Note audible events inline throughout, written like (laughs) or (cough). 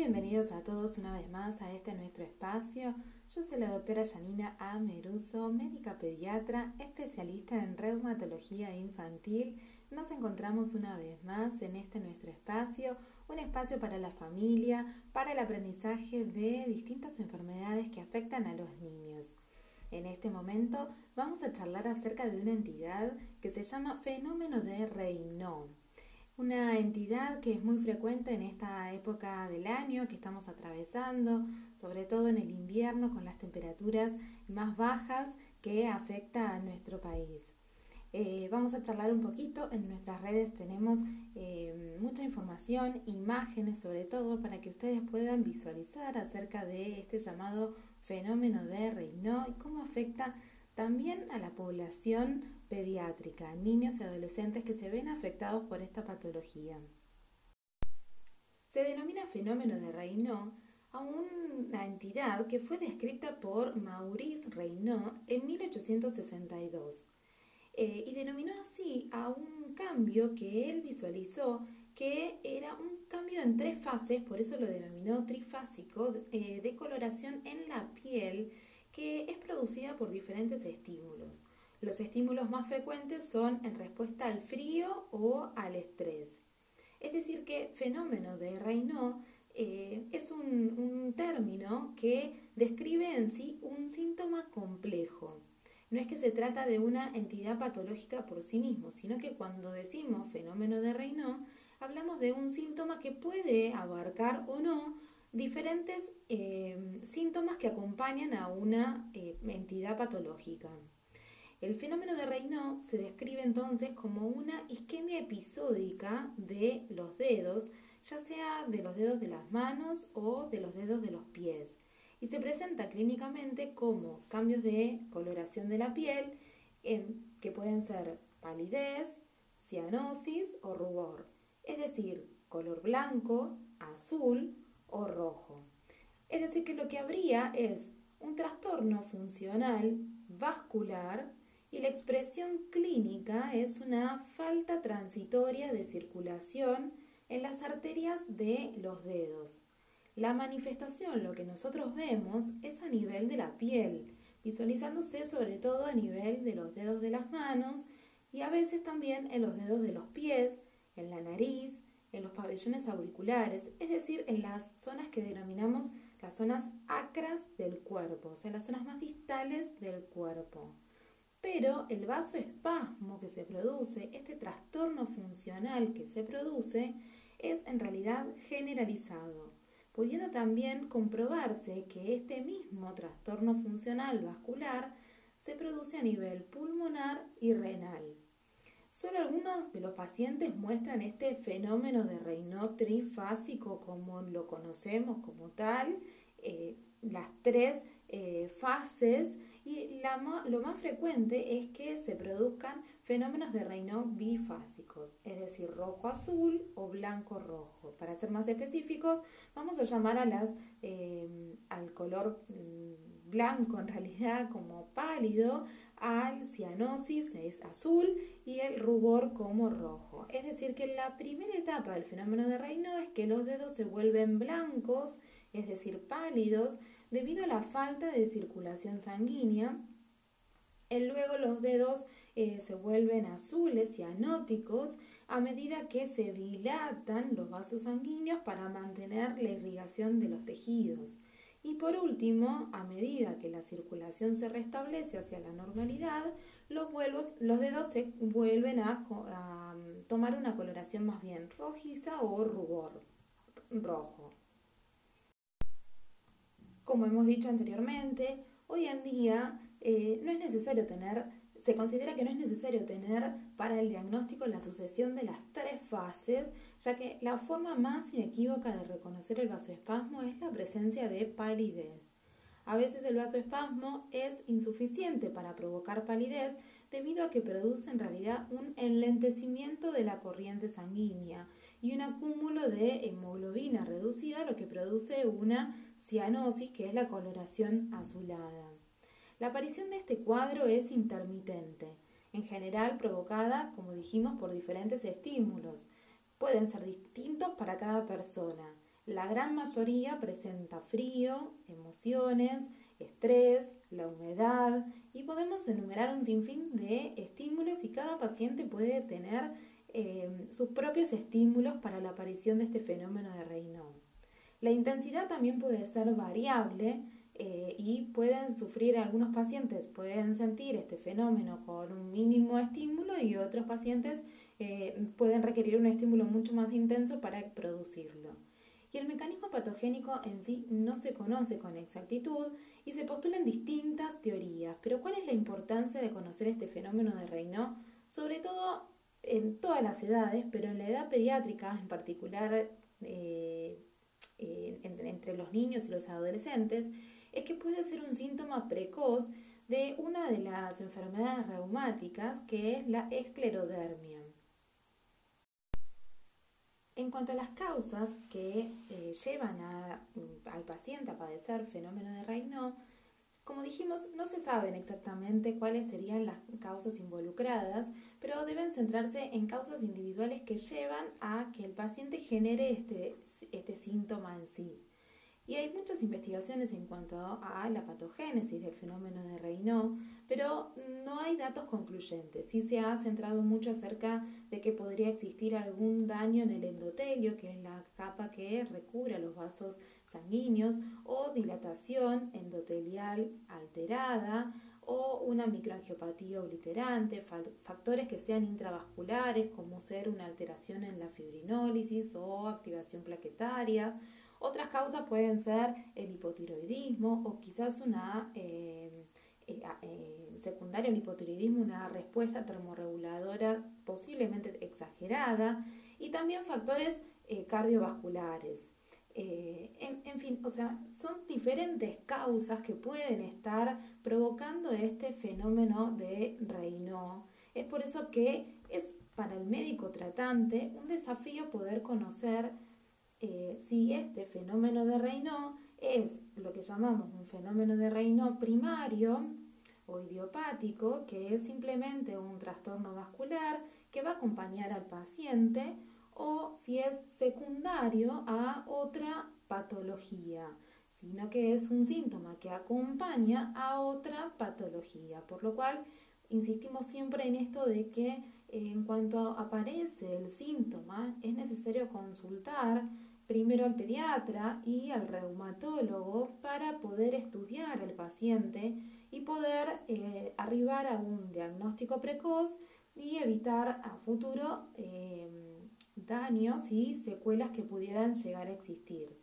bienvenidos a todos una vez más a este nuestro espacio. Yo soy la doctora Janina A. Meruso, médica pediatra, especialista en reumatología infantil. Nos encontramos una vez más en este nuestro espacio, un espacio para la familia, para el aprendizaje de distintas enfermedades que afectan a los niños. En este momento vamos a charlar acerca de una entidad que se llama fenómeno de Raynaud una entidad que es muy frecuente en esta época del año que estamos atravesando, sobre todo en el invierno con las temperaturas más bajas que afecta a nuestro país. Eh, vamos a charlar un poquito, en nuestras redes tenemos eh, mucha información, imágenes sobre todo, para que ustedes puedan visualizar acerca de este llamado fenómeno de Raynaud y cómo afecta también a la población pediátrica, niños y adolescentes que se ven afectados por esta patología. Se denomina fenómeno de Raynaud a una entidad que fue descrita por Maurice Raynaud en 1862 eh, y denominó así a un cambio que él visualizó que era un cambio en tres fases, por eso lo denominó trifásico, eh, de coloración en la piel que es producida por diferentes estímulos. Los estímulos más frecuentes son en respuesta al frío o al estrés. Es decir, que fenómeno de Raynaud eh, es un, término que describe en sí un síntoma complejo. No es que se trata de una entidad patológica por sí mismo, sino que cuando decimos fenómeno de Raynaud, hablamos de un síntoma que puede abarcar o no diferentes eh, síntomas que acompañan a una eh, entidad patológica. El fenómeno de Raynaud se describe entonces como una isquemia episódica de los dedos, ya sea de los dedos de las manos o de los dedos de los pies, y se presenta clínicamente como cambios de coloración de la piel, que pueden ser palidez, cianosis o rubor, es decir, color blanco, azul o rojo. Es decir, que lo que habría es un trastorno funcional vascular y la expresión clínica es una falta transitoria de circulación en las arterias de los dedos. La manifestación, lo que nosotros vemos, es a nivel de la piel, visualizándose sobre todo a nivel de los dedos de las manos y a veces también en los dedos de los pies, en la nariz, en los pabellones auriculares, es decir, en las zonas que denominamos las zonas acras del cuerpo, o sea, las zonas más distales del cuerpo. Pero el vasoespasmo que se produce, este trastorno funcional que se produce, es en realidad generalizado, pudiendo también comprobarse que este mismo trastorno funcional vascular se produce a nivel pulmonar y renal. Solo algunos de los pacientes muestran este fenómeno de Raynaud trifásico como lo conocemos como tal, eh, las tres eh, fases y lo más frecuente es que se produzcan fenómenos de Raynaud bifásicos, es decir, rojo-azul o blanco-rojo. Para ser más específicos, vamos a llamar a las, eh, al color mm, blanco en realidad como pálido, al cianosis es azul y el rubor como rojo. Es decir, que la primera etapa del fenómeno de Raynaud es que los dedos se vuelven blancos, es decir, pálidos, debido a la falta de circulación sanguínea. luego los dedos eh, se vuelven azules y anóticos a medida que se dilatan los vasos sanguíneos para mantener la irrigación de los tejidos. Y por último, a medida que la circulación se restablece hacia la normalidad, los, dedos se vuelven a, a tomar una coloración más bien rojiza o rubor rojo. Como hemos dicho anteriormente, hoy en día eh, no es necesario tener, se considera que no es necesario tener para el diagnóstico la sucesión de las tres fases, ya que la forma más inequívoca de reconocer el vasoespasmo es la presencia de palidez. A veces el vasoespasmo es insuficiente para provocar palidez debido a que produce en realidad un enlentecimiento de la corriente sanguínea y un acúmulo de hemoglobina reducida, lo que produce una cianosis, que es la coloración azulada. La aparición de este cuadro es intermitente, en general provocada, como dijimos, por diferentes estímulos. Pueden ser distintos para cada persona. La gran mayoría presenta frío, emociones, estrés, la humedad y podemos enumerar un sinfín de estímulos y cada paciente puede tener eh, sus propios estímulos para la aparición de este fenómeno de Raynaud. La intensidad también puede ser variable eh, y pueden sufrir algunos pacientes, pueden sentir este fenómeno con un mínimo estímulo y otros pacientes eh, pueden requerir un estímulo mucho más intenso para producirlo. Y el mecanismo patogénico en sí no se conoce con exactitud y se postulan distintas teorías. Pero ¿cuál es la importancia de conocer este fenómeno de Raynaud? Sobre todo en todas las edades, pero en la edad pediátrica en particular eh, entre los niños y los adolescentes, es que puede ser un síntoma precoz de una de las enfermedades reumáticas que es la esclerodermia. En cuanto a las causas que eh, llevan al paciente a padecer fenómeno de Raynaud, como dijimos, no se saben exactamente cuáles serían las causas involucradas, pero deben centrarse en causas individuales que llevan a que el paciente genere este, este síntoma en sí. Y hay muchas investigaciones en cuanto a la patogénesis del fenómeno de Raynaud, pero no hay datos concluyentes. Sí se ha centrado mucho acerca de que podría existir algún daño en el endotelio, que es la capa que recubre a los vasos sanguíneos, o dilatación endotelial alterada, o una microangiopatía obliterante, factores que sean intravasculares, como ser una alteración en la fibrinólisis o activación plaquetaria, otras causas pueden ser el hipotiroidismo o quizás una eh, eh, eh, secundaria al hipotiroidismo, una respuesta termorreguladora posiblemente exagerada y también factores cardiovasculares. En, en, fin, o sea, son diferentes causas que pueden estar provocando este fenómeno de Raynaud. Es por eso que es para el médico tratante un desafío poder conocer eh, si este fenómeno de Raynaud es lo que llamamos un fenómeno de Raynaud primario o idiopático, que es simplemente un trastorno vascular que va a acompañar al paciente, o si es secundario a otra patología, sino que es un síntoma que acompaña a otra patología, por lo cual insistimos siempre en esto de que en cuanto aparece el síntoma es necesario consultar primero al pediatra y al reumatólogo para poder estudiar al paciente y poder eh, arribar a un diagnóstico precoz y evitar a futuro eh, daños y secuelas que pudieran llegar a existir.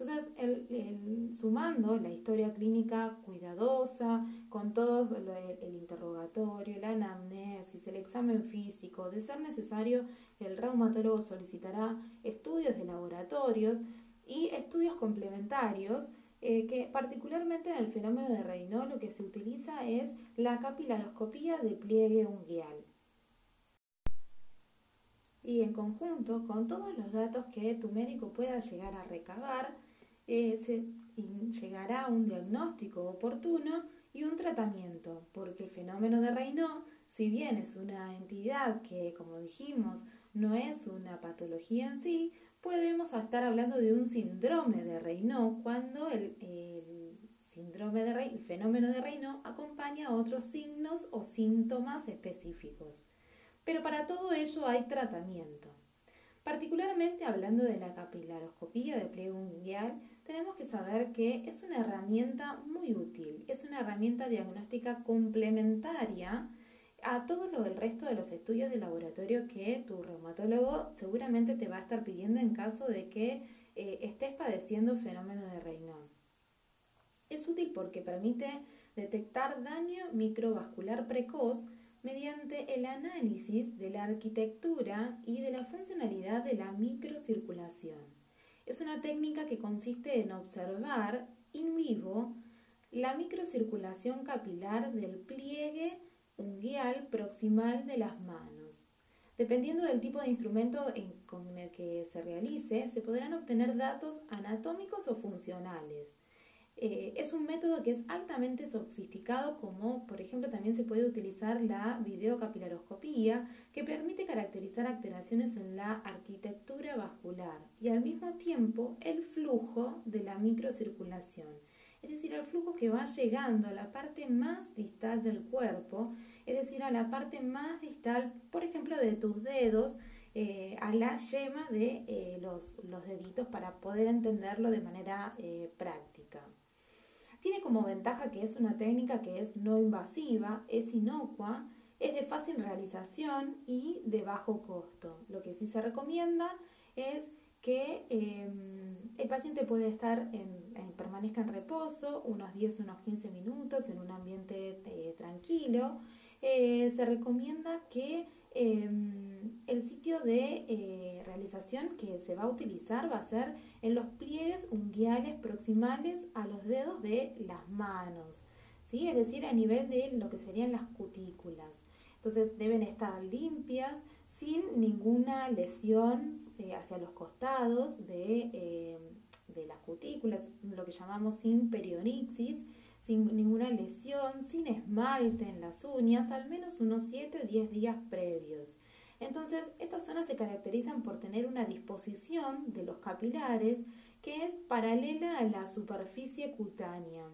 Entonces, el, sumando la historia clínica cuidadosa, con todo el, interrogatorio, la anamnesis, el examen físico, de ser necesario, el reumatólogo solicitará estudios de laboratorios y estudios complementarios eh, que particularmente en el fenómeno de Raynaud lo que se utiliza es la capilaroscopía de pliegue unguial. Y en conjunto con todos los datos que tu médico pueda llegar a recabar, se llegará a un diagnóstico oportuno y un tratamiento, porque el fenómeno de Raynaud, si bien es una entidad que, como dijimos, no es una patología en sí, podemos estar hablando de un síndrome de Raynaud cuando el, síndrome de el fenómeno de Raynaud acompaña a otros signos o síntomas específicos. Pero para todo ello hay tratamiento. Particularmente hablando de la capilaroscopía de pliegue unguial, tenemos que saber que es una herramienta muy útil, es una herramienta diagnóstica complementaria a todo lo del resto de los estudios de laboratorio que tu reumatólogo seguramente te va a estar pidiendo en caso de que eh, estés padeciendo fenómeno de Raynaud. Es útil porque permite detectar daño microvascular precoz mediante el análisis de la arquitectura y de la funcionalidad de la microcirculación. Es una técnica que consiste en observar in vivo la microcirculación capilar del pliegue unguial proximal de las manos. Dependiendo del tipo de instrumento con el que se realice, se podrán obtener datos anatómicos o funcionales. Eh, es un método que es altamente sofisticado, como por ejemplo también se puede utilizar la videocapilaroscopía, que permite caracterizar alteraciones en la arquitectura vascular y al mismo tiempo el flujo de la microcirculación, es decir, el flujo que va llegando a la parte más distal del cuerpo, es decir, a la parte más distal, por ejemplo, de tus dedos, eh, a la yema de eh, los, deditos para poder entenderlo de manera práctica. Tiene como ventaja que es una técnica que es no invasiva, es inocua, es de fácil realización y de bajo costo. Lo que sí se recomienda es que em, el paciente puede estar en, permanezca en reposo unos 10, unos 15 minutos en un ambiente eh, tranquilo. Eh, se recomienda que Em, el sitio de eh, realización que se va a utilizar va a ser en los pliegues unguiales proximales a los dedos de las manos, ¿sí? es decir, a nivel de lo que serían las cutículas. Entonces deben estar limpias, sin ninguna lesión eh, hacia los costados de, eh, de las cutículas, lo que llamamos sin perionixis, sin ninguna lesión, sin esmalte en las uñas, al menos unos 7 o 10 días previos. Entonces, estas zonas se caracterizan por tener una disposición de los capilares que es paralela a la superficie cutánea.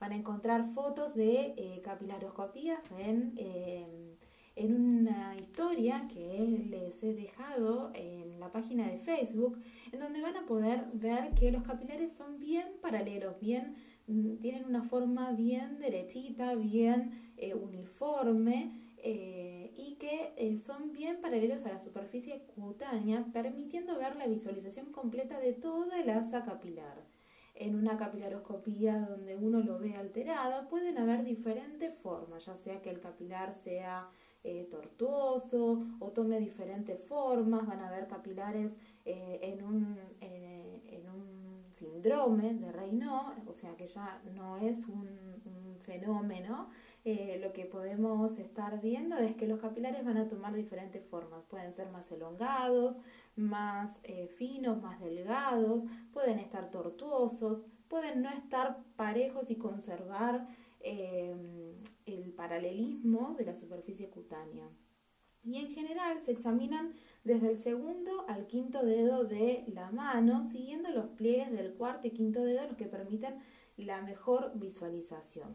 Van a encontrar fotos de eh, capilaroscopías en, eh, en una historia que les he dejado en la página de Facebook, en donde van a poder ver que los capilares son bien paralelos, bien tienen una forma bien derechita, bien eh, uniforme eh, y que eh, son bien paralelos a la superficie cutánea, permitiendo ver la visualización completa de toda la asa capilar. En una capilaroscopía donde uno lo ve alterado, pueden haber diferentes formas, ya sea que el capilar sea tortuoso o tome diferentes formas, van a haber capilares en un síndrome de Raynaud, o sea que ya no es un, fenómeno, eh, lo que podemos estar viendo es que los capilares van a tomar diferentes formas. Pueden ser más elongados, más eh, finos, más delgados, pueden estar tortuosos, pueden no estar parejos y conservar eh, el paralelismo de la superficie cutánea. Y en general se examinan desde el segundo al quinto dedo de la mano, siguiendo los pliegues del cuarto y quinto dedo, los que permiten la mejor visualización.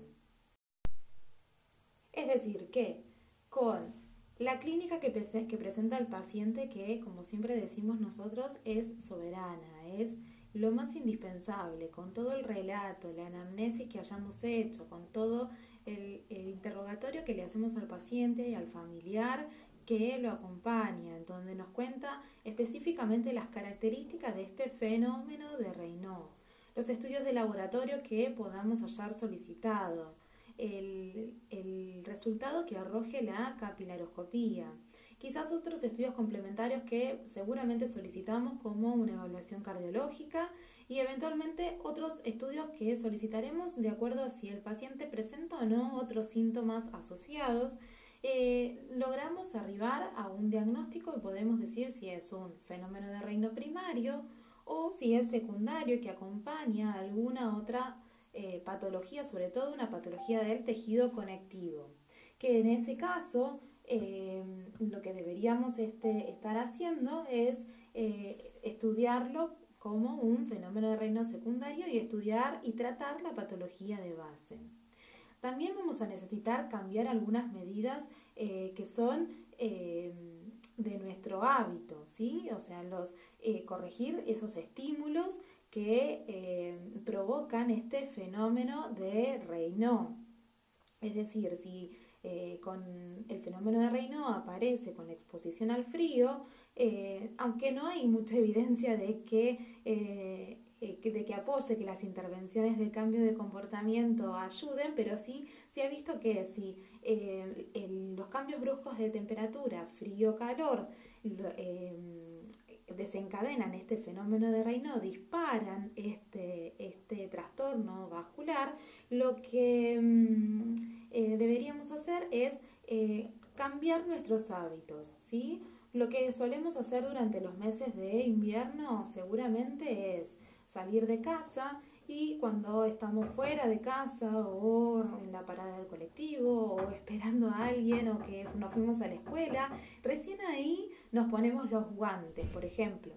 Es decir, que con la clínica que, que presenta el paciente, que como siempre decimos nosotros, es soberana, es lo más indispensable, con todo el relato, la anamnesis que hayamos hecho, con todo el, el, interrogatorio que le hacemos al paciente y al familiar que lo acompaña, en donde nos cuenta específicamente las características de este fenómeno de Raynaud, los estudios de laboratorio que podamos hallar solicitado, el, el resultado que arroje la capilaroscopía, quizás otros estudios complementarios que seguramente solicitamos como una evaluación cardiológica y eventualmente otros estudios que solicitaremos de acuerdo a si el paciente presenta o no otros síntomas asociados eh, logramos arribar a un diagnóstico y podemos decir si es un fenómeno de reino primario o si es secundario que acompaña a alguna otra eh, patología, sobre todo una patología del tejido conectivo. Que en ese caso eh, lo que deberíamos este, estar haciendo es estudiarlo como un fenómeno de reino secundario y estudiar y tratar la patología de base. También vamos a necesitar cambiar algunas medidas eh, que son eh, de nuestro hábito, ¿sí? O sea, los, eh, corregir esos estímulos que provocan este fenómeno de Raynaud. Es decir, si con el fenómeno de Raynaud aparece con la exposición al frío, aunque no hay mucha (laughs) evidencia de que de que apoye que las intervenciones de cambio de comportamiento ayuden, pero sí se ha visto que si eh, los cambios bruscos de temperatura, frío-calor, eh, desencadenan este fenómeno de Raynaud, disparan este, este trastorno vascular, lo que mm, deberíamos hacer es cambiar nuestros hábitos, ¿sí? Lo que solemos hacer durante los meses de invierno seguramente es salir de casa y cuando estamos fuera de casa o en la parada del colectivo o esperando a alguien o que nos fuimos a la escuela, recién ahí nos ponemos los guantes, por ejemplo.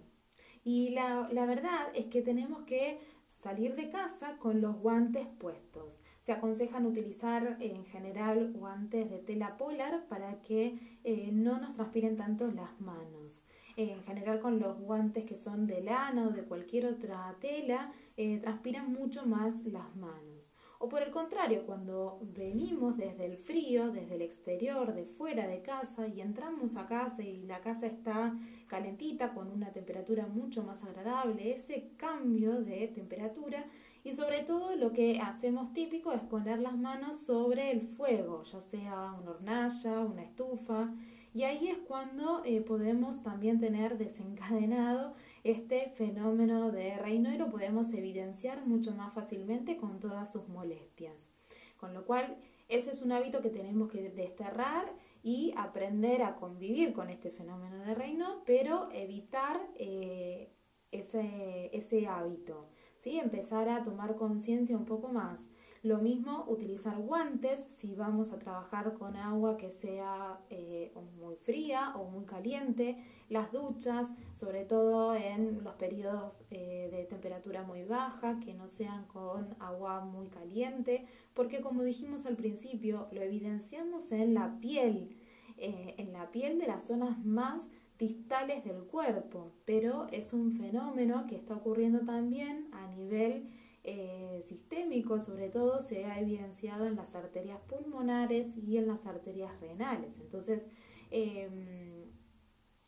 Y la, la verdad es que tenemos que salir de casa con los guantes puestos. Se aconsejan utilizar en general guantes de tela polar para que eh, no nos transpiren tanto las manos. En general con los guantes que son de lana o de cualquier otra tela, eh, transpiran mucho más las manos. O por el contrario, cuando venimos desde el frío, desde el exterior, de fuera de casa y entramos a casa y la casa está calentita con una temperatura mucho más agradable, ese cambio de temperatura y sobre todo lo que hacemos típico es poner las manos sobre el fuego, ya sea una hornalla, una estufa, y ahí es cuando eh, podemos también tener desencadenado este fenómeno de reino y lo podemos evidenciar mucho más fácilmente con todas sus molestias. Con lo cual, ese es un hábito que tenemos que desterrar y aprender a convivir con este fenómeno de reino, pero evitar eh, ese, ese hábito. ¿sí? Empezar a tomar conciencia un poco más lo mismo utilizar guantes si vamos a trabajar con agua que sea eh, muy fría o muy caliente, las duchas, sobre todo en los periodos eh, de temperatura muy baja, que no sean con agua muy caliente, porque como dijimos al principio, lo evidenciamos en la piel, eh, en la piel de las zonas más distales del cuerpo, pero es un fenómeno que está ocurriendo también a nivel eh, sistémico, sobre todo, se ha evidenciado en las arterias pulmonares y en las arterias renales. Entonces, em,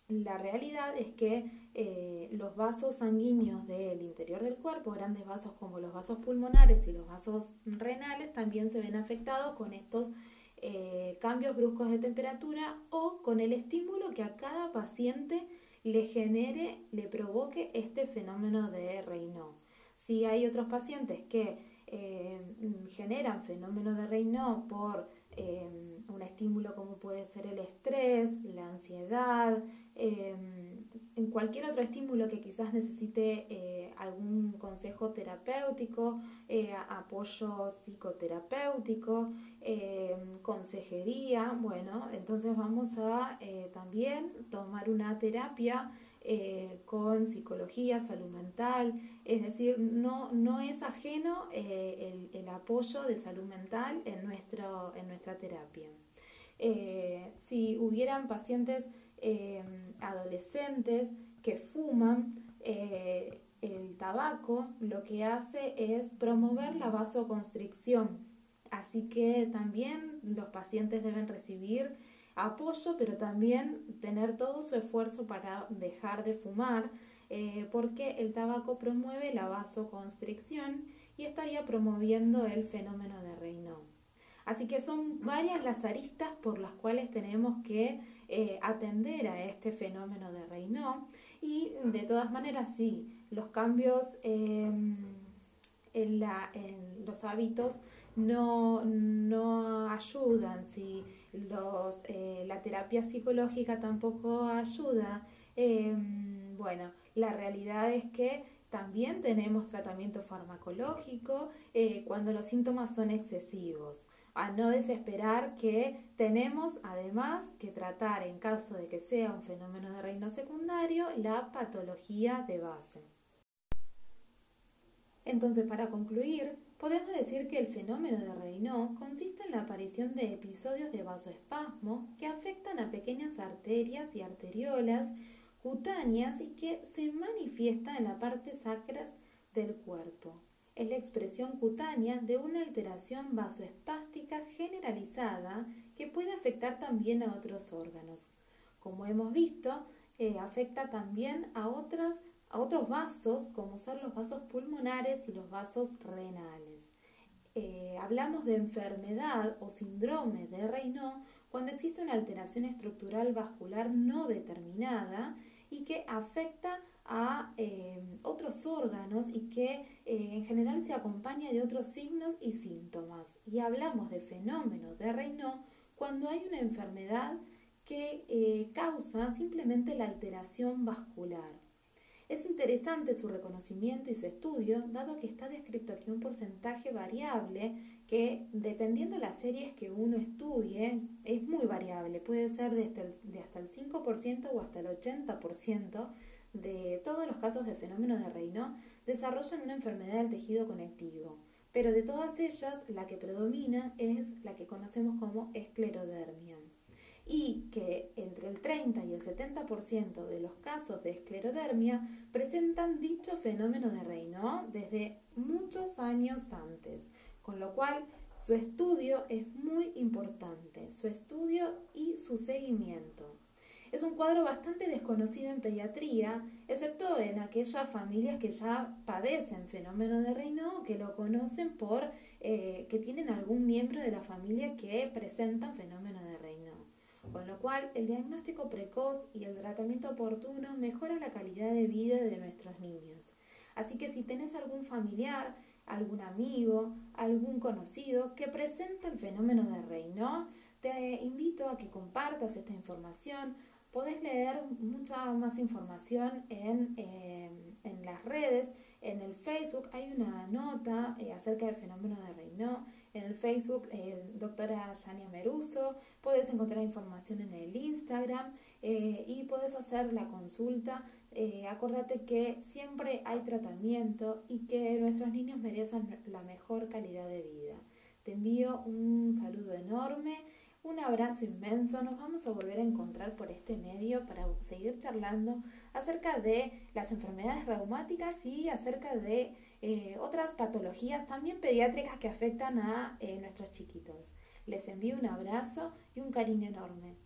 la realidad es que eh, los vasos sanguíneos del interior del cuerpo, grandes vasos como los vasos pulmonares y los vasos renales, también se ven afectados con estos eh, cambios bruscos de temperatura o con el estímulo que a cada paciente le genere, le provoque este fenómeno de Raynaud. Si hay otros pacientes que eh, generan fenómenos de Raynaud por eh, un estímulo como puede ser el estrés, la ansiedad, eh, en cualquier otro estímulo que quizás necesite algún consejo terapéutico, apoyo psicoterapéutico, consejería, bueno, entonces vamos a también tomar una terapia eh, con psicología, salud mental, es decir, no, no es ajeno eh, el, apoyo de salud mental en, nuestro, en nuestra terapia. Eh, si hubieran pacientes adolescentes que fuman, el tabaco lo que hace es promover la vasoconstricción. Así que también los pacientes deben recibir apoyo, pero también tener todo su esfuerzo para dejar de fumar, eh, porque el tabaco promueve la vasoconstricción y estaría promoviendo el fenómeno de Raynaud. Así que son varias las aristas por las cuales tenemos que eh, atender a este fenómeno de Raynaud y de todas maneras sí, los cambios em, en, la, hábitos no, no ayudan, si los, eh, la terapia psicológica tampoco ayuda. Em, bueno, la realidad es que también tenemos tratamiento farmacológico eh, cuando los síntomas son excesivos. A no desesperar que tenemos además que tratar en caso de que sea un fenómeno de reino secundario la patología de base. Entonces, para concluir, podemos decir que el fenómeno de Raynaud consiste en la aparición de episodios de vasoespasmo que afectan a pequeñas arterias y arteriolas cutáneas y que se manifiestan en la parte sacra del cuerpo. Es la expresión cutánea de una alteración vasoespástica generalizada que puede afectar también a otros órganos. Como hemos visto, eh, afecta también a otras a otros vasos como son los vasos pulmonares y los vasos renales. Eh, hablamos de enfermedad o síndrome de Raynaud cuando existe una alteración estructural vascular no determinada y que afecta a eh, otros órganos y que eh, en general se acompaña de otros signos y síntomas. Y hablamos de fenómeno de Raynaud cuando hay una enfermedad que causa simplemente la alteración vascular. Es interesante su reconocimiento y su estudio, dado que está descrito aquí un porcentaje variable que, dependiendo de las series que uno estudie, es muy variable. Puede ser de hasta el, de hasta el 5% o hasta el 80% de todos los casos de fenómenos de Raynaud desarrollan una enfermedad del tejido conectivo. Pero de todas ellas, la que predomina es la que conocemos como esclerodermia y que entre el 30 y el 70% de los casos de esclerodermia presentan dicho fenómeno de Raynaud desde muchos años antes, con lo cual su estudio es muy importante, su estudio y su seguimiento. Es un cuadro bastante desconocido en pediatría, excepto en aquellas familias que ya padecen fenómeno de Raynaud, que lo conocen por eh, que tienen algún miembro de la familia que presentan fenómeno de con lo cual el diagnóstico precoz y el tratamiento oportuno mejora la calidad de vida de nuestros niños. Así que si tenés algún familiar, algún amigo, algún conocido que presenta el fenómeno de Raynaud, te invito a que compartas esta información. Podés leer mucha más información en, eh, en las redes, en el Facebook hay una nota eh, acerca del fenómeno de Raynaud en el Facebook, eh, doctora Yania Meruso, puedes encontrar información en el Instagram eh, y puedes hacer la consulta. Eh, acuérdate que siempre hay tratamiento y que nuestros niños merecen la mejor calidad de vida. Te envío un saludo enorme. Un abrazo inmenso, nos vamos a volver a encontrar por este medio para seguir charlando acerca de las enfermedades reumáticas y acerca de eh, otras patologías también pediátricas que afectan a eh, nuestros chiquitos. Les envío un abrazo y un cariño enorme.